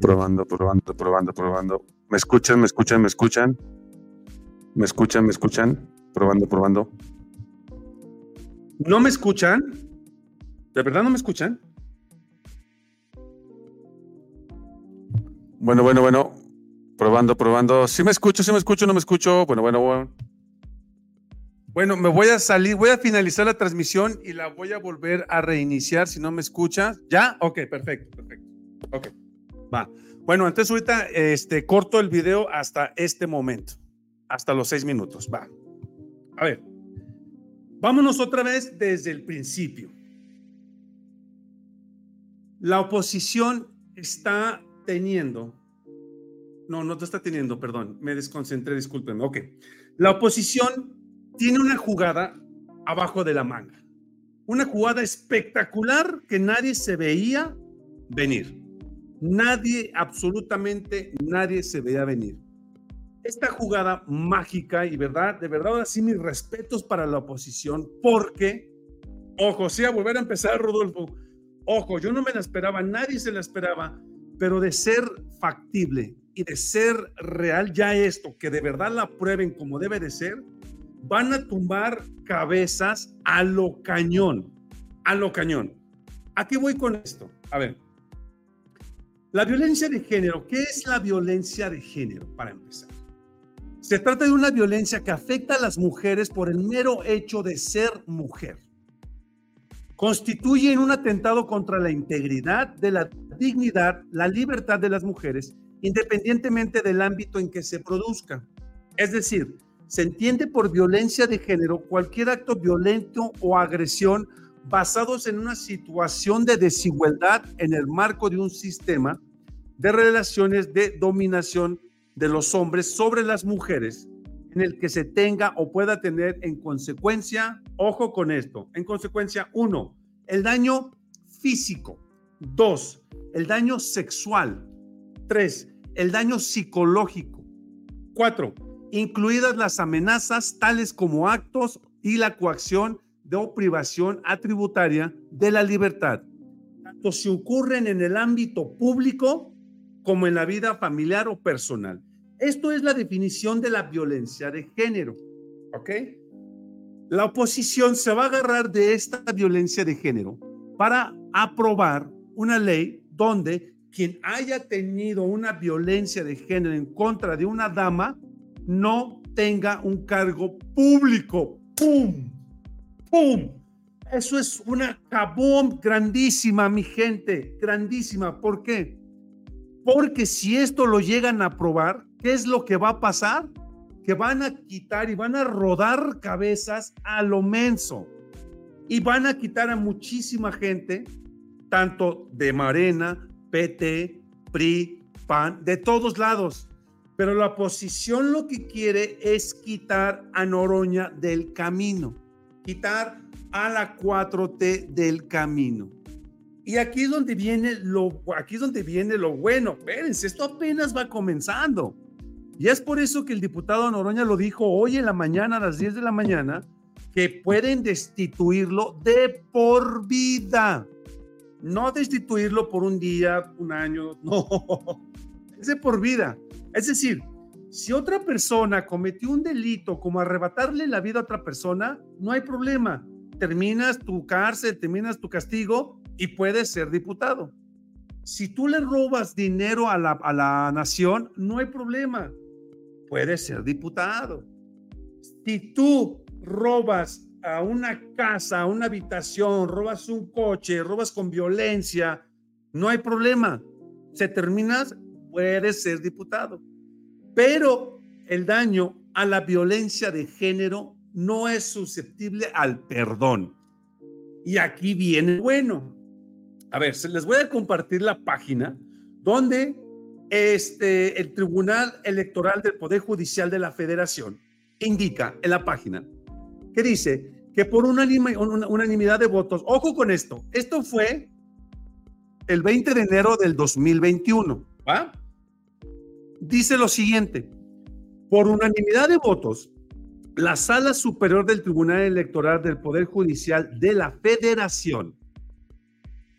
Probando, probando, probando, probando. ¿Me escuchan? ¿Me escuchan? ¿Me escuchan? ¿Me escuchan? ¿Me escuchan? Probando, probando. ¿No me escuchan? ¿De verdad no me escuchan? Bueno, bueno, bueno. Probando, probando. Sí me escucho, sí me escucho, no me escucho. Bueno, bueno, bueno. Bueno, me voy a salir, voy a finalizar la transmisión y la voy a volver a reiniciar si no me escucha. ¿Ya? Ok, perfecto, perfecto. Ok. Va. Bueno, entonces ahorita este, corto el video hasta este momento, hasta los seis minutos. Va. A ver, vámonos otra vez desde el principio. La oposición está teniendo, no, no está teniendo, perdón, me desconcentré, discúlpenme. Ok. La oposición tiene una jugada abajo de la manga. Una jugada espectacular que nadie se veía venir. Nadie, absolutamente nadie se veía venir. Esta jugada mágica y verdad, de verdad, ahora sí mis respetos para la oposición, porque, ojo, sí, a volver a empezar, Rodolfo, ojo, yo no me la esperaba, nadie se la esperaba, pero de ser factible y de ser real ya esto, que de verdad la prueben como debe de ser, van a tumbar cabezas a lo cañón, a lo cañón. ¿A qué voy con esto? A ver, la violencia de género, ¿qué es la violencia de género para empezar? Se trata de una violencia que afecta a las mujeres por el mero hecho de ser mujer. Constituyen un atentado contra la integridad de la dignidad, la libertad de las mujeres, independientemente del ámbito en que se produzca. Es decir, se entiende por violencia de género cualquier acto violento o agresión basados en una situación de desigualdad en el marco de un sistema de relaciones de dominación de los hombres sobre las mujeres en el que se tenga o pueda tener en consecuencia, ojo con esto, en consecuencia, uno, el daño físico, dos, el daño sexual, tres, el daño psicológico, cuatro, incluidas las amenazas tales como actos y la coacción de privación atributaria de la libertad, tanto si ocurren en el ámbito público como en la vida familiar o personal. Esto es la definición de la violencia de género. ¿Ok? La oposición se va a agarrar de esta violencia de género para aprobar una ley donde quien haya tenido una violencia de género en contra de una dama no tenga un cargo público. ¡Pum! ¡Pum! Eso es una cabón grandísima, mi gente, grandísima. ¿Por qué? Porque si esto lo llegan a aprobar, ¿qué es lo que va a pasar? Que van a quitar y van a rodar cabezas a lo menso. Y van a quitar a muchísima gente, tanto de Marena, PT, PRI, PAN, de todos lados. Pero la oposición lo que quiere es quitar a Noroña del camino, quitar a la 4T del camino. Y aquí es donde viene lo, aquí es donde viene lo bueno. Espérense, esto apenas va comenzando. Y es por eso que el diputado Noroña lo dijo hoy en la mañana, a las 10 de la mañana, que pueden destituirlo de por vida. No destituirlo por un día, un año, no. Es de por vida. Es decir, si otra persona cometió un delito como arrebatarle la vida a otra persona, no hay problema. Terminas tu cárcel, terminas tu castigo y puedes ser diputado. Si tú le robas dinero a la, a la nación, no hay problema puedes ser diputado. Si tú robas a una casa, a una habitación, robas un coche, robas con violencia, no hay problema. Se terminas, puedes ser diputado. Pero el daño a la violencia de género no es susceptible al perdón. Y aquí viene bueno. A ver, se les voy a compartir la página donde este, el Tribunal Electoral del Poder Judicial de la Federación indica en la página que dice que por unanimidad de votos, ojo con esto, esto fue el 20 de enero del 2021, ¿va? Dice lo siguiente, por unanimidad de votos, la Sala Superior del Tribunal Electoral del Poder Judicial de la Federación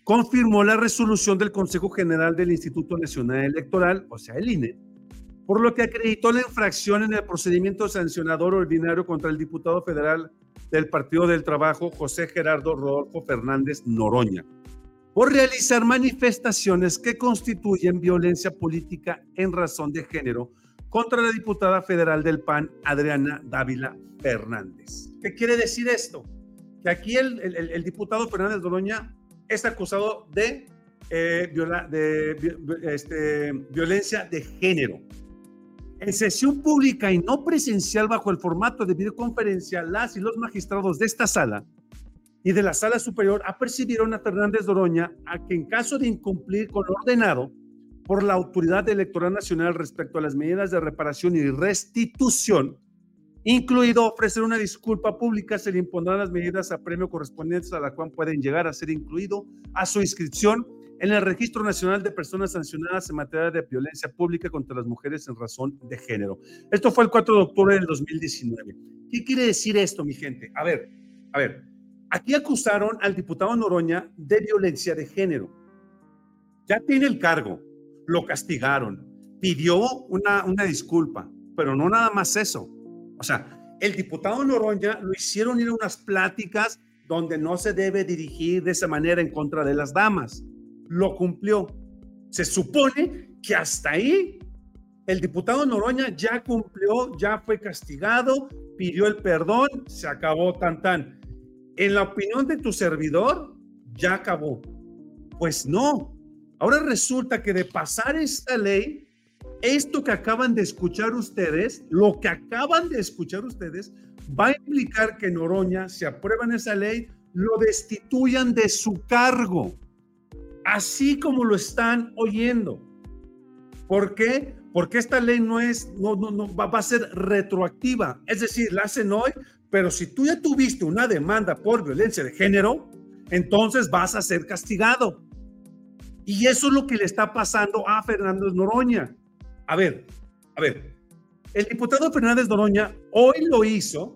confirmó la resolución del Consejo General del Instituto Nacional Electoral, o sea, el INE, por lo que acreditó la infracción en el procedimiento sancionador ordinario contra el diputado federal del Partido del Trabajo, José Gerardo Rodolfo Fernández Noroña, por realizar manifestaciones que constituyen violencia política en razón de género contra la diputada federal del PAN, Adriana Dávila Fernández. ¿Qué quiere decir esto? Que aquí el, el diputado Fernández Noroña es acusado de, eh, de este, violencia de género. En sesión pública y no presencial bajo el formato de videoconferencia, las y los magistrados de esta sala y de la sala superior apercibieron a Fernández Doroña a que en caso de incumplir con lo ordenado por la Autoridad Electoral Nacional respecto a las medidas de reparación y restitución, incluido ofrecer una disculpa pública, se le impondrán las medidas a premio correspondientes a la cual pueden llegar a ser incluido a su inscripción en el Registro Nacional de Personas Sancionadas en materia de violencia pública contra las mujeres en razón de género. Esto fue el 4 de octubre del 2019. ¿Qué quiere decir esto, mi gente? A ver, a ver, aquí acusaron al diputado Noroña de violencia de género. Ya tiene el cargo, lo castigaron, pidió una, una disculpa, pero no nada más eso o sea, el diputado Noroña lo hicieron ir a unas pláticas donde no se debe dirigir de esa manera en contra de las damas. Lo cumplió. Se supone que hasta ahí el diputado Noroña ya cumplió, ya fue castigado, pidió el perdón, se acabó tan tan. En la opinión de tu servidor, ya acabó. Pues no. Ahora resulta que de pasar esta ley, esto que acaban de escuchar ustedes, lo que acaban de escuchar ustedes, va a implicar que Noroña, si aprueban esa ley, lo destituyan de su cargo, así como lo están oyendo. ¿Por qué? porque esta ley no es, no, no, no va, va, a ser retroactiva. Es decir, la hacen hoy, pero si tú ya tuviste una demanda por violencia de género, entonces vas a ser castigado. Y eso es lo que le está pasando a Fernández Noroña. A ver, a ver, el diputado Fernández Noroña hoy lo hizo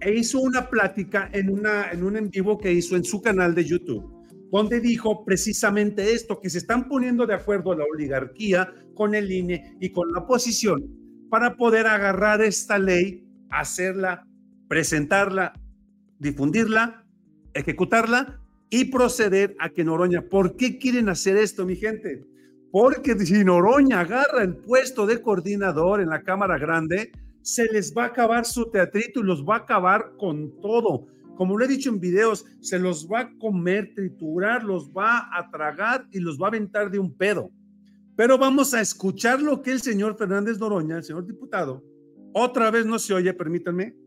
e hizo una plática en, una, en un en vivo que hizo en su canal de YouTube, donde dijo precisamente esto, que se están poniendo de acuerdo la oligarquía con el INE y con la oposición para poder agarrar esta ley, hacerla, presentarla, difundirla, ejecutarla y proceder a que Noroña, ¿por qué quieren hacer esto, mi gente? Porque si Noroña agarra el puesto de coordinador en la Cámara Grande, se les va a acabar su teatrito y los va a acabar con todo. Como lo he dicho en videos, se los va a comer, triturar, los va a tragar y los va a aventar de un pedo. Pero vamos a escuchar lo que el señor Fernández Noroña, el señor diputado, otra vez no se oye, permítanme.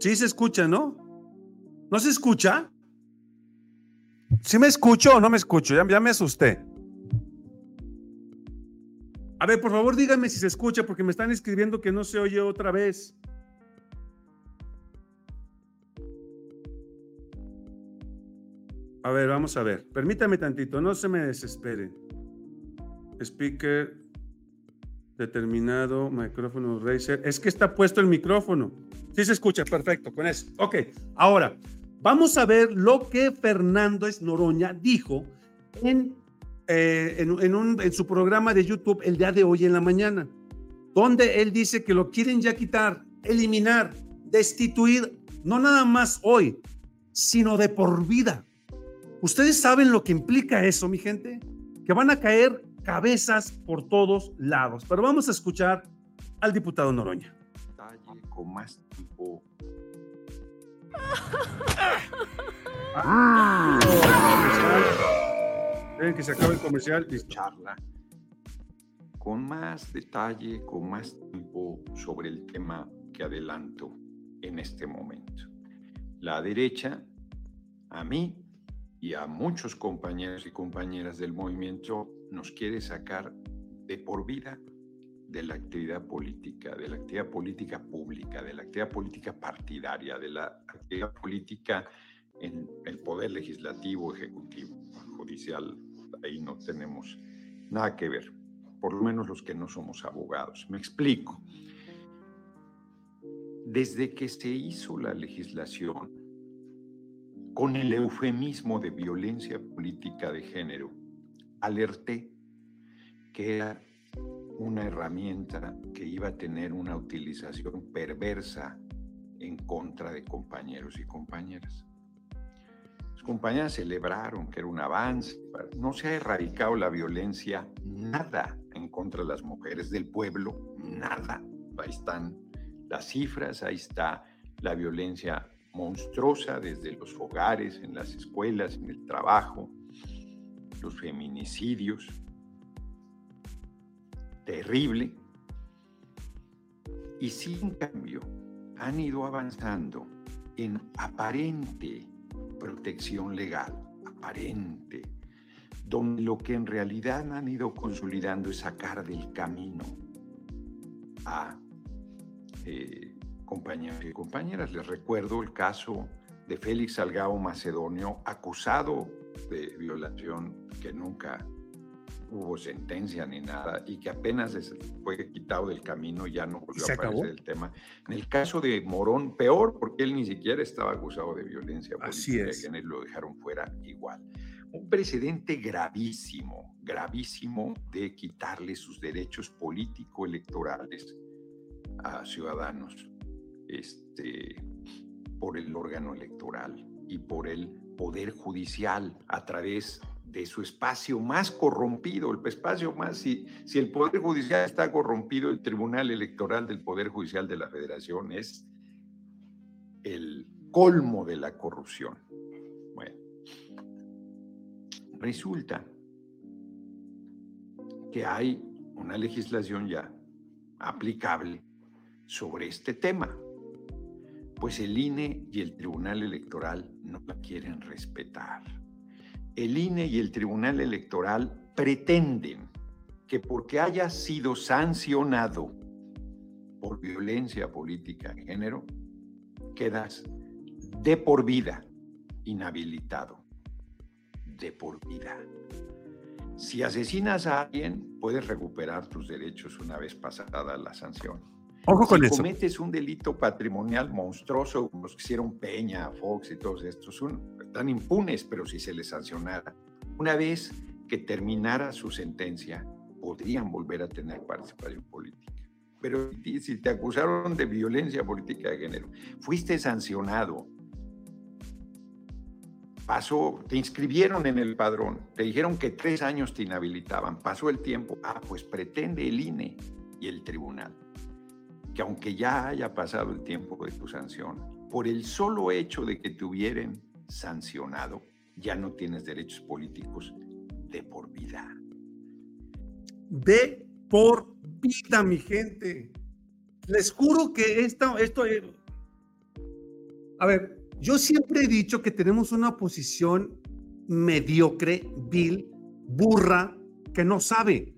Sí se escucha, ¿no? ¿No se escucha? ¿Sí me escucho o no me escucho? Ya, me asusté. A ver, por favor, díganme si se escucha, porque me están escribiendo que no se oye otra vez. A ver, vamos a ver. Permítame tantito, no se me desesperen. Speaker determinado, micrófono Razer. Es que está puesto el micrófono. Sí se escucha, perfecto, con eso. Ok, ahora, Vamos a ver lo que Fernández Noroña dijo en, eh, en, su programa de YouTube el día de hoy en la mañana, donde él dice que lo quieren ya quitar, eliminar, destituir, no nada más hoy, sino de por vida. ¿Ustedes saben lo que implica eso, mi gente? Que van a caer cabezas por todos lados. Pero vamos a escuchar al diputado Noroña. Con más Ven que se acabe el comercial y charla con más detalle, con más tiempo sobre el tema que adelanto en este momento. La derecha, a mí y a muchos compañeros y compañeras del movimiento, nos quiere sacar de por vida de la actividad política, de la actividad política pública, de la actividad política partidaria, de la actividad política en el poder legislativo, ejecutivo, judicial. Ahí no tenemos nada que ver, por lo menos los que no somos abogados. Me explico. Desde que se hizo la legislación con el eufemismo de violencia política de género, alerté que era una herramienta que iba a tener una utilización perversa en contra de compañeros y compañeras. Las compañeras celebraron que era un avance. No se ha erradicado la violencia, nada en contra de las mujeres del pueblo, nada. Ahí están las cifras, ahí está la violencia monstruosa desde los hogares, en las escuelas, en el trabajo, los feminicidios, terrible. Y sin cambio, han ido avanzando en aparente protección legal, aparente, donde lo que en realidad han ido consolidando es sacar del camino a eh, compañeros y compañeras. Les recuerdo el caso de Félix Salgado Macedonio, acusado de violación que nunca hubo sentencia ni nada y que apenas fue quitado del camino ya no volvió a aparecer el tema. En el caso de Morón, peor porque él ni siquiera estaba acusado de violencia política, Así es. lo dejaron fuera igual. Un precedente gravísimo, gravísimo de quitarle sus derechos político-electorales a ciudadanos este, por el órgano electoral y por el poder judicial a través de su espacio más corrompido, el espacio más, si, si el Poder Judicial está corrompido, el Tribunal Electoral del Poder Judicial de la Federación es el colmo de la corrupción. Bueno, resulta que hay una legislación ya aplicable sobre este tema, pues el INE y el Tribunal Electoral no la quieren respetar el INE y el Tribunal Electoral pretenden, que porque hayas sido sancionado por violencia política en género, quedas de por vida inhabilitado. De por vida. Si asesinas a alguien, puedes recuperar tus derechos una vez pasada la sanción. Ojo con si eso. cometes un delito patrimonial monstruoso, como los que hicieron Peña, Fox y todos estos, son, están impunes, pero si se les sancionara, una vez que terminara su sentencia, podrían volver a tener participación política. Pero si te acusaron de violencia política de género, fuiste sancionado, pasó, te inscribieron en el padrón, te dijeron que tres años te inhabilitaban, pasó el tiempo, ah, pues pretende el INE y el tribunal que aunque ya haya pasado el tiempo de tu sanción, por el solo hecho de que te hubieran sancionado, ya no tienes derechos políticos de por vida. De por vida, mi gente. Les juro que esto, esto, a ver, yo siempre he dicho que tenemos una posición mediocre, vil, burra, que no sabe,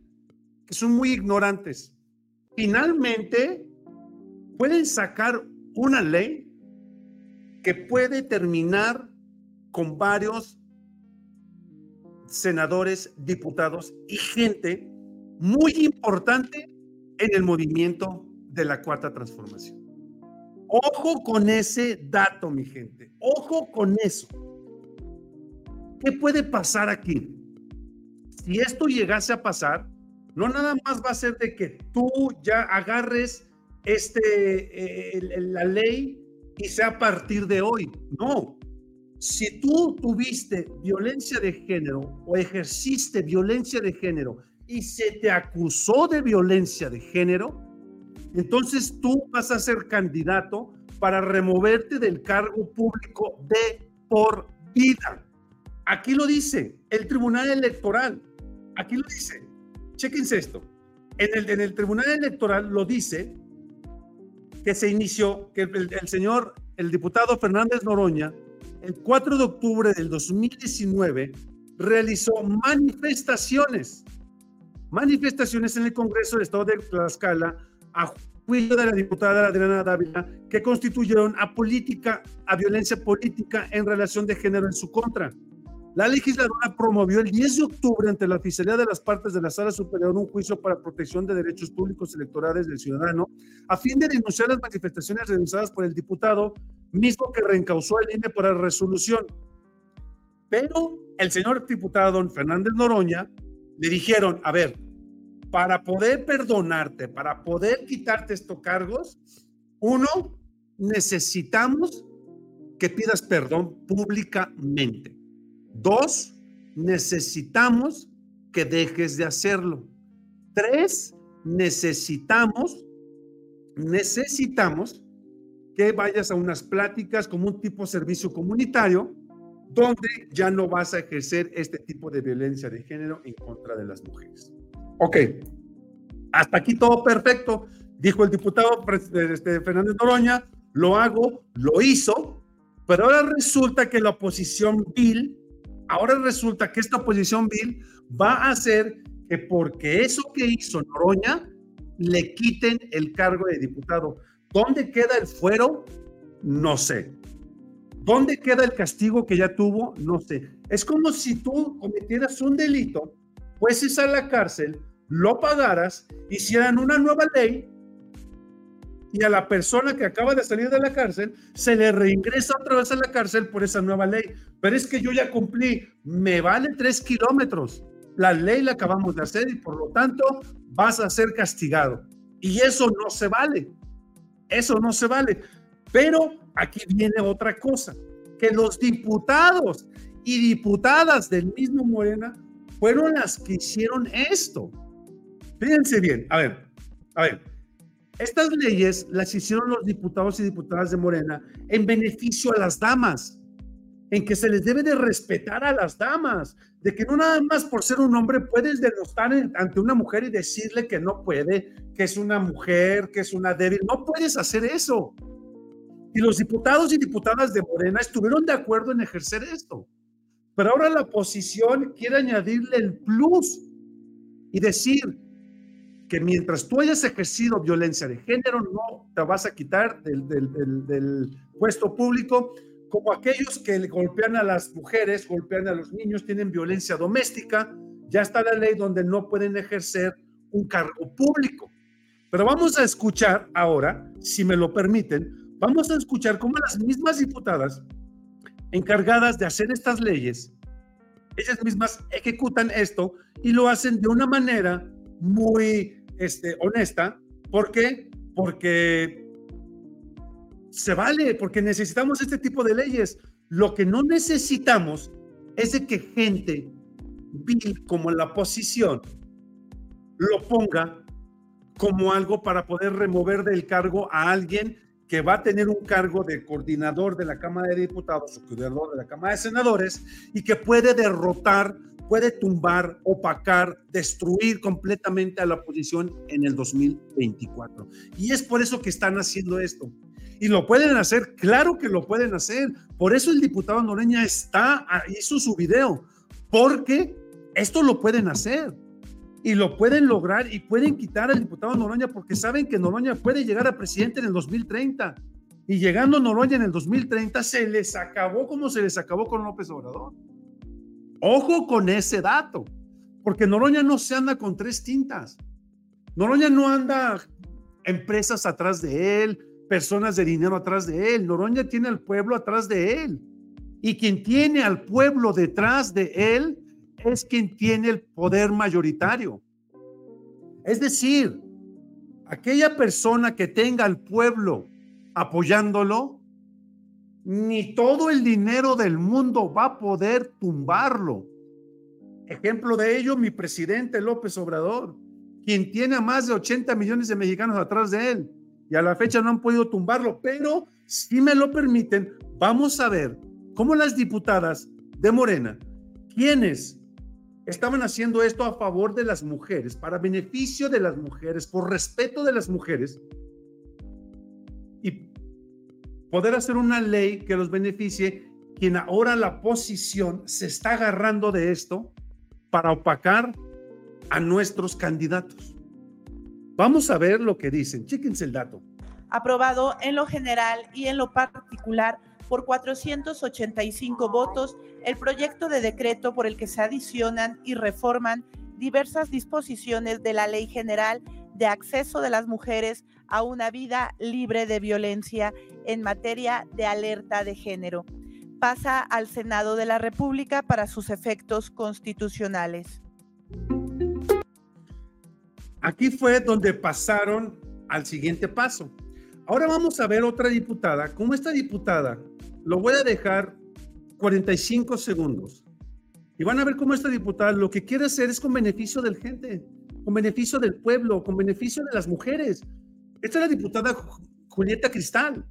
que son muy ignorantes. Finalmente, pueden sacar una ley que puede terminar con varios senadores, diputados y gente muy importante en el movimiento de la cuarta transformación. Ojo con ese dato, mi gente. Ojo con eso. ¿Qué puede pasar aquí? Si esto llegase a pasar, no nada más va a ser de que tú ya agarres este, eh, la ley y sea a partir de hoy. No. Si tú tuviste violencia de género o ejerciste violencia de género y se te acusó de violencia de género, entonces tú vas a ser candidato para removerte del cargo público de por vida. Aquí lo dice el Tribunal Electoral. Aquí lo dice. Chéquense esto. En el, en el Tribunal Electoral lo dice que se inició, que el, señor, el diputado Fernández Noroña, el 4 de octubre del 2019, realizó manifestaciones, manifestaciones en el Congreso del Estado de Tlaxcala a juicio de la diputada Adriana Dávila, que constituyeron a política, a violencia política en relación de género en su contra. La legisladora promovió el 10 de octubre ante la Oficialía de las Partes de la Sala Superior un juicio para protección de derechos públicos electorales del ciudadano a fin de denunciar las manifestaciones realizadas por el diputado, mismo que reencausó el INE por la resolución. Pero el señor diputado Fernández Noroña le dijeron, a ver, para poder perdonarte, para poder quitarte estos cargos, uno, necesitamos que pidas perdón públicamente. Dos, necesitamos que dejes de hacerlo. Tres, necesitamos, necesitamos que vayas a unas pláticas como un tipo de servicio comunitario donde ya no vas a ejercer este tipo de violencia de género en contra de las mujeres. Ok, hasta aquí todo perfecto, dijo el diputado este, Fernández Noroña, lo hago, lo hizo, pero ahora resulta que la oposición Bill Ahora resulta que esta oposición Bill va a hacer que porque eso que hizo Noroña, le quiten el cargo de diputado. ¿Dónde queda el fuero? No sé. ¿Dónde queda el castigo que ya tuvo? No sé. Es como si tú cometieras un delito, fueses a la cárcel, lo pagaras, hicieran una nueva ley y a la persona que acaba de salir de la cárcel se le reingresa otra vez a la cárcel por esa nueva ley. Pero es que yo ya cumplí, me vale tres kilómetros. La ley la acabamos de hacer y por lo tanto vas a ser castigado. Y eso no se vale. Eso no se vale. Pero aquí viene otra cosa, que los diputados y diputadas del mismo Morena fueron las que hicieron esto. Fíjense bien, a ver, a ver, estas leyes las hicieron los diputados y diputadas de Morena en beneficio a las damas, en que se les debe de respetar a las damas, de que no nada más por ser un hombre puedes denostar ante una mujer y decirle que no puede, que es una mujer, que es una débil, no puedes hacer eso. Y los diputados y diputadas de Morena estuvieron de acuerdo en ejercer esto. Pero ahora la oposición quiere añadirle el plus y decir que mientras tú hayas ejercido violencia de género, no te vas a quitar del, del puesto público, como aquellos que golpean a las mujeres, golpean a los niños, tienen violencia doméstica, ya está la ley donde no pueden ejercer un cargo público. Pero vamos a escuchar ahora, si me lo permiten, vamos a escuchar cómo las mismas diputadas encargadas de hacer estas leyes, ellas mismas ejecutan esto y lo hacen de una manera muy este, honesta. ¿Por qué? Porque se vale, porque necesitamos este tipo de leyes. Lo que no necesitamos es de que gente vil como la oposición lo ponga como algo para poder remover del cargo a alguien que va a tener un cargo de coordinador de la Cámara de Diputados o coordinador de la Cámara de Senadores y que puede derrotar, puede tumbar, opacar, destruir completamente a la oposición en el 2024. Y es por eso que están haciendo esto. Y lo pueden hacer, claro que lo pueden hacer. Por eso el diputado Noreña está, hizo su video, porque esto lo pueden hacer y lo pueden lograr y pueden quitar al diputado Noroña porque saben que Noroña puede llegar a presidente en el 2030. Y llegando Noroña en el 2030 se les acabó como se les acabó con López Obrador. Ojo con ese dato, porque Noroña no se anda con tres tintas. Noroña no anda empresas atrás de él, personas de dinero atrás de él. Noroña tiene al pueblo atrás de él. Y quien tiene al pueblo detrás de él es quien tiene el poder mayoritario. Es decir, aquella persona que tenga al pueblo apoyándolo, ni todo el dinero del mundo va a poder tumbarlo. Ejemplo de ello, mi presidente López Obrador, quien tiene a más de 80 millones de mexicanos atrás de él, y a la fecha no han podido tumbarlo, pero si me lo permiten, vamos a ver cómo las diputadas de Morena, quienes estaban haciendo esto a favor de las mujeres, para beneficio de las mujeres, por respeto de las mujeres, poder hacer una ley que los beneficie, quien ahora la posición se está agarrando de esto para opacar a nuestros candidatos. Vamos a ver lo que dicen. Chéquense el dato. Aprobado en lo general y en lo particular por 485 votos el proyecto de decreto por el que se adicionan y reforman diversas disposiciones de la Ley General de Acceso de las Mujeres a una vida libre de violencia en materia de alerta de género. Pasa al Senado de la República para sus efectos constitucionales. Aquí fue donde pasaron al siguiente paso. Ahora vamos a ver otra diputada, como esta diputada lo voy a dejar 45 segundos. Y van a ver cómo esta diputada lo que quiere hacer es con beneficio del gente, con beneficio del pueblo, con beneficio de las mujeres. Esta es la diputada Julieta Cristal,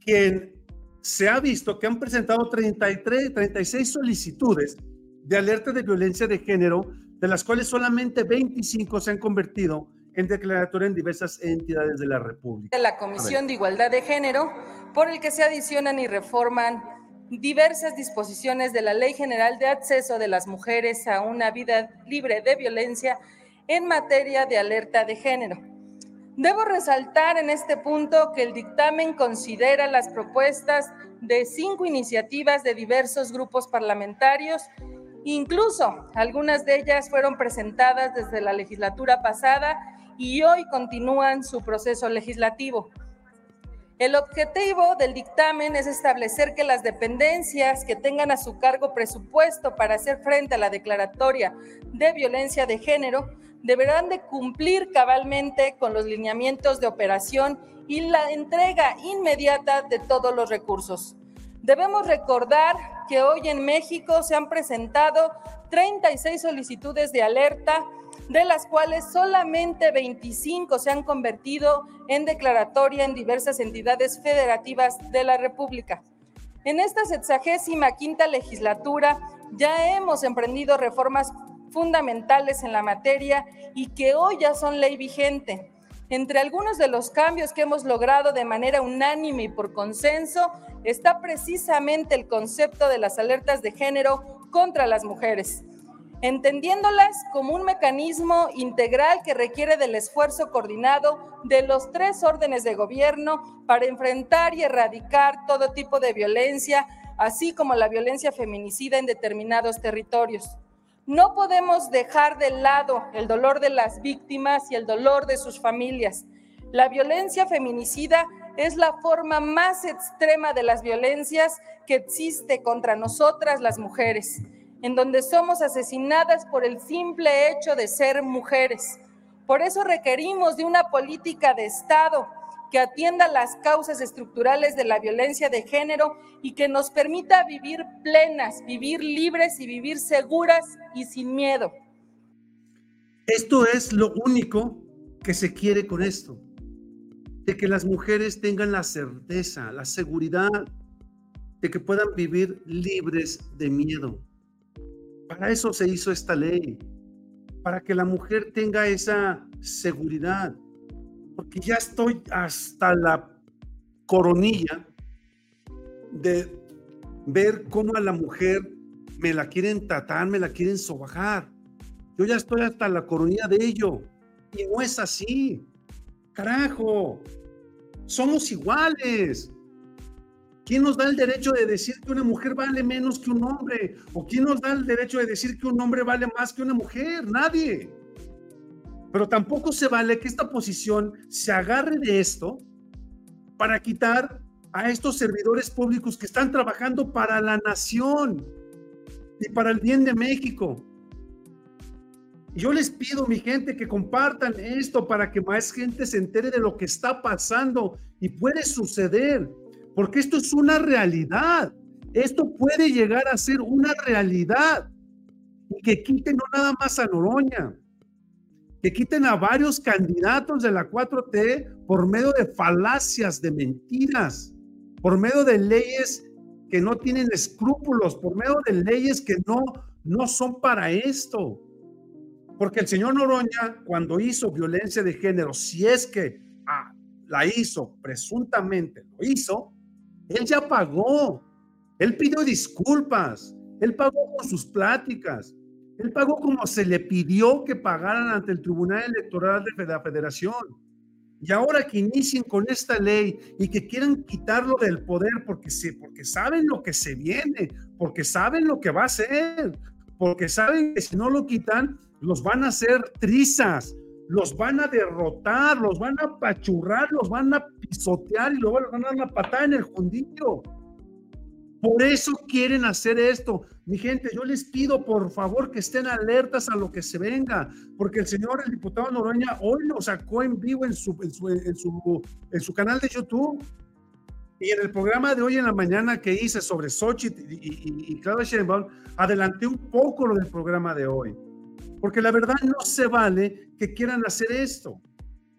quien se ha visto que han presentado 33, 36 solicitudes de alerta de violencia de género, de las cuales solamente 25 se han convertido en declaratoria en diversas entidades de la República. La Comisión de Igualdad de Género, por el que se adicionan y reforman diversas disposiciones de la Ley General de Acceso de las Mujeres a una vida libre de violencia en materia de alerta de género. Debo resaltar en este punto que el dictamen considera las propuestas de cinco iniciativas de diversos grupos parlamentarios, incluso algunas de ellas fueron presentadas desde la legislatura pasada y hoy continúan su proceso legislativo. El objetivo del dictamen es establecer que las dependencias que tengan a su cargo presupuesto para hacer frente a la declaratoria de violencia de género deberán de cumplir cabalmente con los lineamientos de operación y la entrega inmediata de todos los recursos. Debemos recordar que hoy en México se han presentado 36 solicitudes de alerta de las cuales solamente 25 se han convertido en declaratoria en diversas entidades federativas de la República. En esta sexagésima quinta legislatura ya hemos emprendido reformas fundamentales en la materia y que hoy ya son ley vigente. Entre algunos de los cambios que hemos logrado de manera unánime y por consenso está precisamente el concepto de las alertas de género contra las mujeres entendiéndolas como un mecanismo integral que requiere del esfuerzo coordinado de los tres órdenes de gobierno para enfrentar y erradicar todo tipo de violencia, así como la violencia feminicida en determinados territorios. No podemos dejar de lado el dolor de las víctimas y el dolor de sus familias. La violencia feminicida es la forma más extrema de las violencias que existe contra nosotras las mujeres en donde somos asesinadas por el simple hecho de ser mujeres. Por eso requerimos de una política de Estado que atienda las causas estructurales de la violencia de género y que nos permita vivir plenas, vivir libres y vivir seguras y sin miedo. Esto es lo único que se quiere con esto, de que las mujeres tengan la certeza, la seguridad de que puedan vivir libres de miedo. Para eso se hizo esta ley, para que la mujer tenga esa seguridad, porque ya estoy hasta la coronilla de ver cómo a la mujer me la quieren tratar, me la quieren sobajar. Yo ya estoy hasta la coronilla de ello. Y no es así. Carajo. Somos iguales. ¿Quién nos da el derecho de decir que una mujer vale menos que un hombre? ¿O quién nos da el derecho de decir que un hombre vale más que una mujer? Nadie. Pero tampoco se vale que esta posición se agarre de esto para quitar a estos servidores públicos que están trabajando para la nación y para el bien de México. Yo les pido, mi gente, que compartan esto para que más gente se entere de lo que está pasando y puede suceder porque esto es una realidad. Esto puede llegar a ser una realidad. Y que quiten no nada más a Noroña, que quiten a varios candidatos de la 4T por medio de falacias, de mentiras, por medio de leyes que no tienen escrúpulos, por medio de leyes que no, no son para esto. Porque el señor Noroña, cuando hizo violencia de género, si es que ah, la hizo, presuntamente lo hizo, él ya pagó. Él pidió disculpas. Él pagó con sus pláticas. Él pagó como se le pidió que pagaran ante el Tribunal Electoral de la Federación. Y ahora que inicien con esta ley y que quieran quitarlo del poder porque, sí, porque saben lo que se viene, porque saben lo que va a ser, porque saben que si no lo quitan, los van a hacer trizas, los van a derrotar, los van a apachurrar, los van a pisotear y luego les van a dar una patada en el fundillo. Por eso quieren hacer esto. Mi gente, yo les pido por favor que estén alertas a lo que se venga, porque el señor, el diputado Noroña, hoy lo sacó en vivo en su, en su, en su, en su canal de YouTube. Y en el programa de hoy en la mañana que hice sobre Xochitl y, y, y Claudia Sheinbaum, adelanté un poco lo del programa de hoy. Porque la verdad no se vale que quieran hacer esto.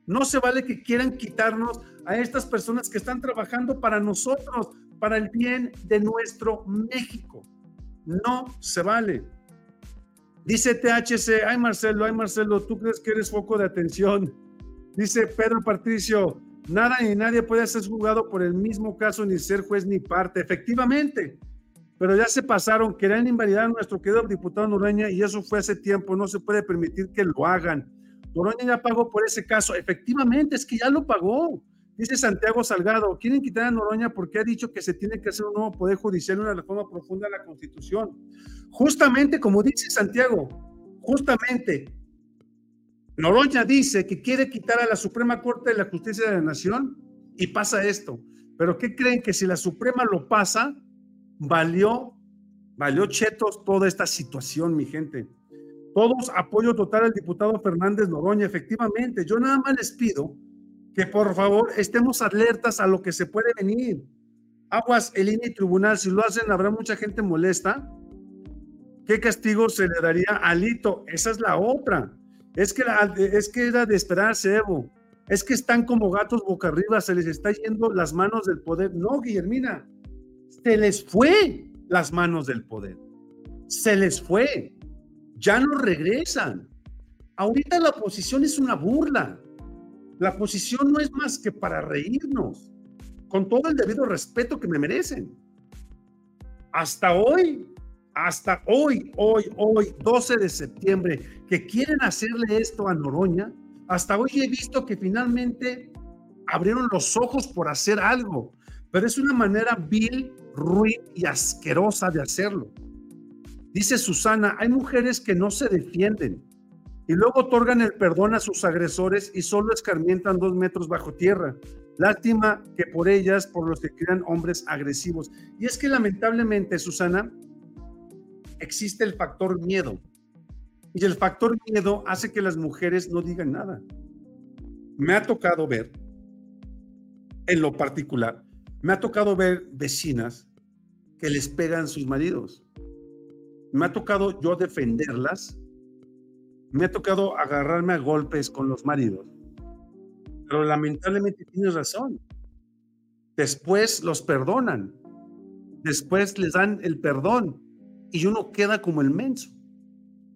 No se vale que quieran quitarnos a estas personas que están trabajando para nosotros, para el bien de nuestro México. No se vale. Dice THC, ay Marcelo, ay Marcelo, ¿tú crees que eres foco de atención? Dice Pedro Patricio, nada ni nadie puede ser juzgado por el mismo caso ni ser juez ni parte. Efectivamente, pero ya se pasaron, querían invalidar a nuestro querido diputado Noroña y eso fue hace tiempo, no se puede permitir que lo hagan. Noroña ya pagó por ese caso, efectivamente, es que ya lo pagó. Dice Santiago Salgado, quieren quitar a Noroña porque ha dicho que se tiene que hacer un nuevo poder judicial, una reforma profunda de la Constitución. Justamente como dice Santiago, justamente Noroña dice que quiere quitar a la Suprema Corte de la Justicia de la Nación y pasa esto. Pero ¿qué creen que si la Suprema lo pasa, valió, valió chetos toda esta situación, mi gente. Todos apoyo total al diputado Fernández Noroña, efectivamente. Yo nada más les pido que por favor estemos alertas a lo que se puede venir. Aguas, el INE y tribunal, si lo hacen, habrá mucha gente molesta. ¿Qué castigo se le daría a Lito? Esa es la otra. Es que, es que era de esperarse, Evo. Es que están como gatos boca arriba, se les está yendo las manos del poder. No, Guillermina, se les fue las manos del poder. Se les fue. Ya no regresan. Ahorita la oposición es una burla. La oposición no es más que para reírnos, con todo el debido respeto que me merecen. Hasta hoy hasta hoy, hoy, hoy, 12 de septiembre, que quieren hacerle esto a Noroña, hasta hoy he visto que finalmente abrieron los ojos por hacer algo, pero es una manera vil, ruin y asquerosa de hacerlo. Dice Susana, hay mujeres que no se defienden y luego otorgan el perdón a sus agresores y solo escarmientan dos metros bajo tierra. Lástima que por ellas, por los que crean hombres agresivos. Y es que lamentablemente, Susana, existe el factor miedo. Y el factor miedo hace que las mujeres no digan nada. Me ha tocado ver, en lo particular, me ha tocado ver vecinas que les pegan sus maridos. Me ha tocado yo defenderlas. Me ha tocado agarrarme a golpes con los maridos. Pero lamentablemente tienes razón. Después los perdonan. Después les dan el perdón. Y uno queda como el menso.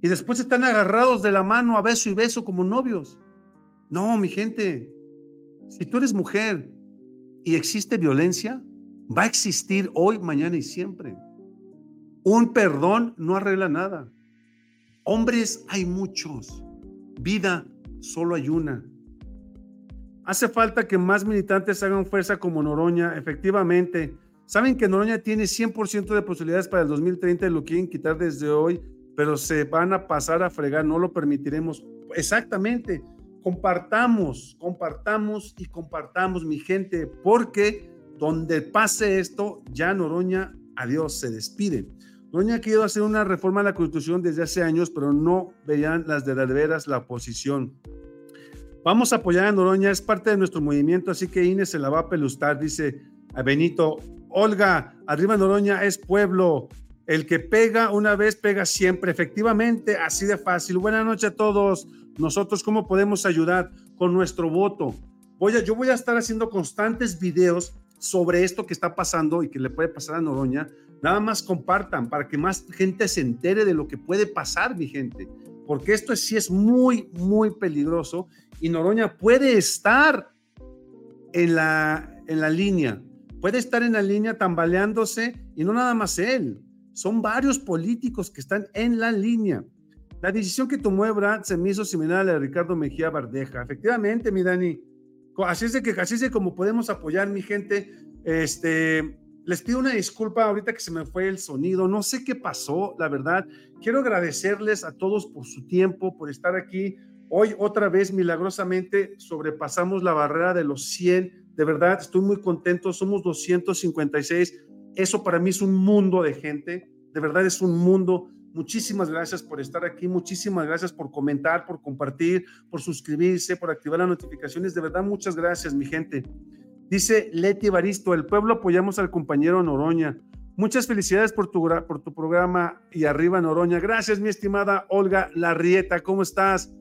Y después están agarrados de la mano a beso y beso como novios. No, mi gente, si tú eres mujer y existe violencia, va a existir hoy, mañana y siempre. Un perdón no arregla nada. Hombres hay muchos. Vida solo hay una. Hace falta que más militantes hagan fuerza como Noroña. Efectivamente, saben que Noroña tiene 100% de posibilidades para el 2030 y lo quieren quitar desde hoy pero se van a pasar a fregar, no lo permitiremos. Exactamente, compartamos, compartamos y compartamos, mi gente, porque donde pase esto, ya Noroña, adiós, se despide. Noroña ha querido hacer una reforma a la Constitución desde hace años, pero no veían las de veras la oposición. Vamos a apoyar a Noroña, es parte de nuestro movimiento, así que Inés se la va a pelustar, dice a Benito. Olga, arriba Noroña es pueblo, el que pega una vez, pega siempre. Efectivamente, así de fácil. Buenas noches a todos. Nosotros, ¿cómo podemos ayudar? Con nuestro voto. Voy a, yo voy a estar haciendo constantes videos sobre esto que está pasando y que le puede pasar a Noroña. Nada más compartan para que más gente se entere de lo que puede pasar, mi gente. Porque esto sí es muy, muy peligroso y Noroña puede estar en la, en la línea. Puede estar en la línea tambaleándose y no nada más él son varios políticos que están en la línea. La decisión que tomó Ebrard se me hizo similar a Ricardo Mejía Bardeja. Efectivamente, mi Dani. Así es de que así es de como podemos apoyar, mi gente. Este, les pido una disculpa ahorita que se me fue el sonido. No sé qué pasó, la verdad. Quiero agradecerles a todos por su tiempo, por estar aquí. Hoy otra vez milagrosamente sobrepasamos la barrera de los 100. De verdad, estoy muy contento. Somos 256 eso para mí es un mundo de gente, de verdad es un mundo. Muchísimas gracias por estar aquí, muchísimas gracias por comentar, por compartir, por suscribirse, por activar las notificaciones. De verdad, muchas gracias, mi gente. Dice Leti Baristo, el pueblo apoyamos al compañero Noroña. Muchas felicidades por tu, por tu programa y arriba Noroña. Gracias, mi estimada Olga Larrieta, ¿cómo estás?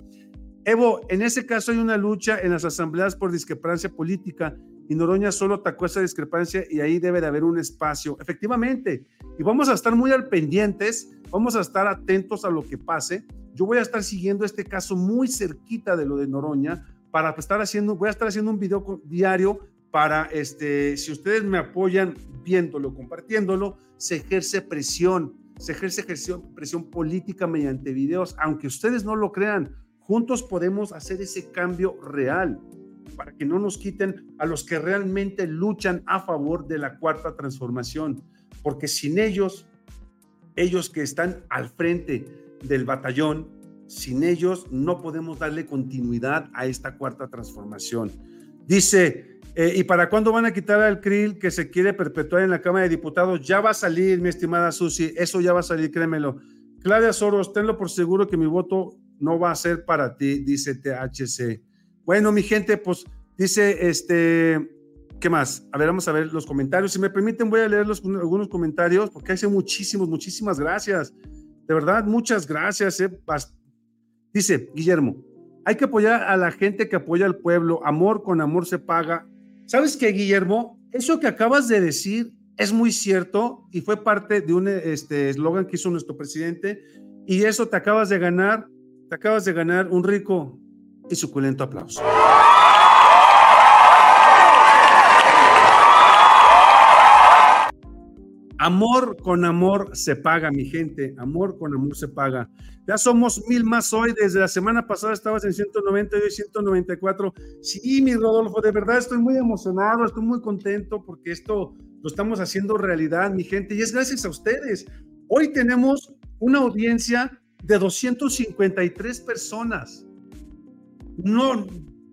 Evo, en ese caso hay una lucha en las asambleas por discrepancia política y Noroña solo atacó esa discrepancia y ahí debe de haber un espacio. Efectivamente, y vamos a estar muy al pendientes, vamos a estar atentos a lo que pase. Yo voy a estar siguiendo este caso muy cerquita de lo de Noroña para estar haciendo, voy a estar haciendo un video diario para, este, si ustedes me apoyan viéndolo, compartiéndolo, se ejerce presión, se ejerce presión política mediante videos, aunque ustedes no lo crean, juntos podemos hacer ese cambio real para que no nos quiten a los que realmente luchan a favor de la cuarta transformación, porque sin ellos, ellos que están al frente del batallón, sin ellos no podemos darle continuidad a esta cuarta transformación. Dice, eh, ¿y para cuándo van a quitar al CRIL que se quiere perpetuar en la Cámara de Diputados? Ya va a salir, mi estimada Susi, eso ya va a salir, créemelo. Claudia Soros, tenlo por seguro que mi voto no va a ser para ti, dice THC. Bueno, mi gente, pues dice, este, ¿qué más? A ver, vamos a ver los comentarios. Si me permiten, voy a leer algunos comentarios, porque hace muchísimos, muchísimas gracias. De verdad, muchas gracias. Eh. Dice Guillermo, hay que apoyar a la gente que apoya al pueblo. Amor con amor se paga. ¿Sabes qué, Guillermo? Eso que acabas de decir es muy cierto y fue parte de un este, eslogan que hizo nuestro presidente. Y eso te acabas de ganar, te acabas de ganar un rico y suculento aplauso. Amor con amor se paga, mi gente. Amor con amor se paga. Ya somos mil más hoy. Desde la semana pasada estabas en 190 y hoy 194. Sí, mi Rodolfo, de verdad estoy muy emocionado, estoy muy contento porque esto lo estamos haciendo realidad, mi gente. Y es gracias a ustedes. Hoy tenemos una audiencia de 253 personas. No,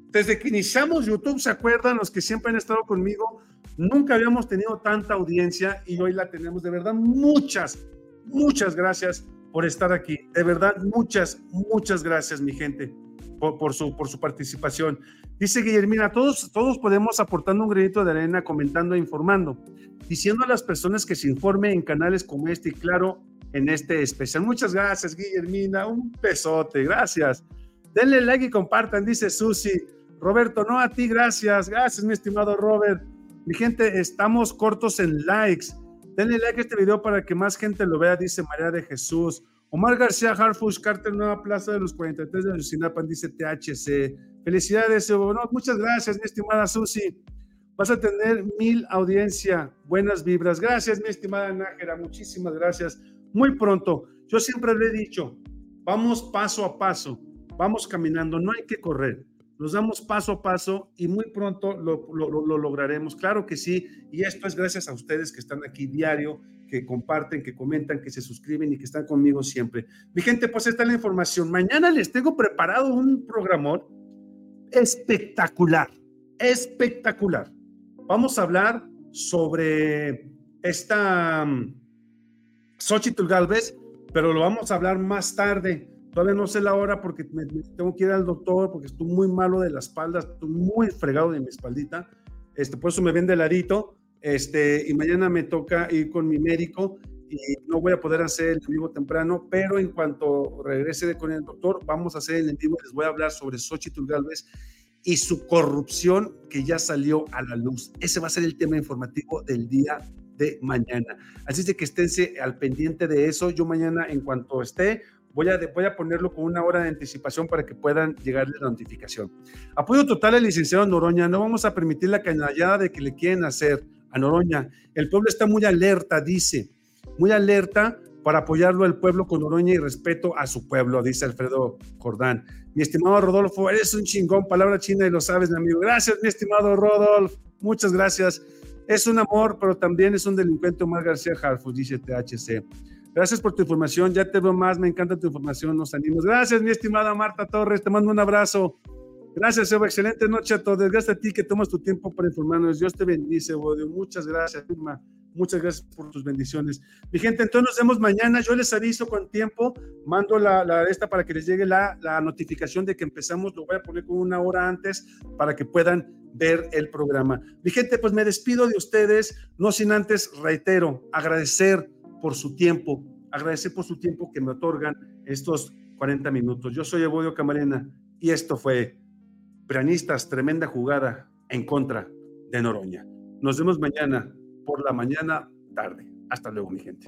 desde que iniciamos YouTube, ¿se acuerdan los que siempre han estado conmigo? Nunca habíamos tenido tanta audiencia y hoy la tenemos. De verdad, muchas, muchas gracias por estar aquí. De verdad, muchas, muchas gracias, mi gente, por, su, por su participación. Dice Guillermina, todos, todos podemos aportando un granito de arena, comentando e informando, diciendo a las personas que se informe en canales como este y claro, en este especial. Muchas gracias, Guillermina. Un pesote, gracias. Denle like y compartan, dice Susi. Roberto, no a ti, gracias. Gracias, mi estimado Robert. Mi gente, estamos cortos en likes. Denle like a este video para que más gente lo vea, dice María de Jesús. Omar García Harfush, Carter Nueva Plaza de los 43 de Lucinapan, dice THC. Felicidades, muchas gracias, mi estimada Susi. Vas a tener mil audiencia, buenas vibras. Gracias, mi estimada Nájera, muchísimas gracias. Muy pronto, yo siempre le he dicho, vamos paso a paso, vamos caminando, no hay que correr nos damos paso a paso y muy pronto lo, lograremos. Claro que sí, y esto es gracias a ustedes que están aquí diario, que comparten, que comentan, que se suscriben y que están conmigo siempre. Mi gente, pues esta es la información. Mañana les tengo preparado un programón espectacular, espectacular. Vamos a hablar sobre esta um, Xochitl Galvez, pero lo vamos a hablar más tarde Todavía no sé la hora porque me, tengo que ir al doctor porque estoy muy malo de la espalda, estoy muy fregado de mi espaldita. Este, por eso me ven de ladito. Este, y mañana me toca ir con mi médico y no voy a poder hacer el en vivo temprano, pero en cuanto regrese con el doctor, vamos a hacer el en vivo. Les voy a hablar sobre Xochitl Galvez y su corrupción que ya salió a la luz. Ese va a ser el tema informativo del día de mañana. Así de que esténse al pendiente de eso. Yo mañana, en cuanto esté, Voy a, ponerlo con una hora de anticipación para que puedan llegarle la notificación. Apoyo total al licenciado Noroña. No vamos a permitir la canallada de que le quieren hacer a Noroña. El pueblo está muy alerta, dice, muy alerta para apoyarlo al pueblo con Noroña y respeto a su pueblo, dice Alfredo Jordán. Mi estimado Rodolfo, eres un chingón, palabra china y lo sabes, mi amigo. Gracias, mi estimado Rodolfo. Muchas gracias. Es un amor, pero también es un delincuente Omar García Harfus, dice THC. Gracias por tu información, ya te veo más, me encanta tu información, nos animamos. Gracias, mi estimada Marta Torres, te mando un abrazo. Gracias, Eva, excelente noche a todos. Gracias a ti que tomas tu tiempo para informarnos. Dios te bendice, Bodio. Muchas gracias, Irma. Muchas gracias por tus bendiciones. Mi gente, entonces nos vemos mañana. Yo les aviso con tiempo. Mando la, la esta para que les llegue la, la notificación de que empezamos. Lo voy a poner con una hora antes para que puedan ver el programa. Mi gente, pues me despido de ustedes. No sin antes, reitero, agradecer por su tiempo, agradecer por su tiempo que me otorgan estos 40 minutos. Yo soy Evodio Camarena y esto fue Pranistas, tremenda jugada en contra de Noroña. Nos vemos mañana por la mañana tarde. Hasta luego, mi gente.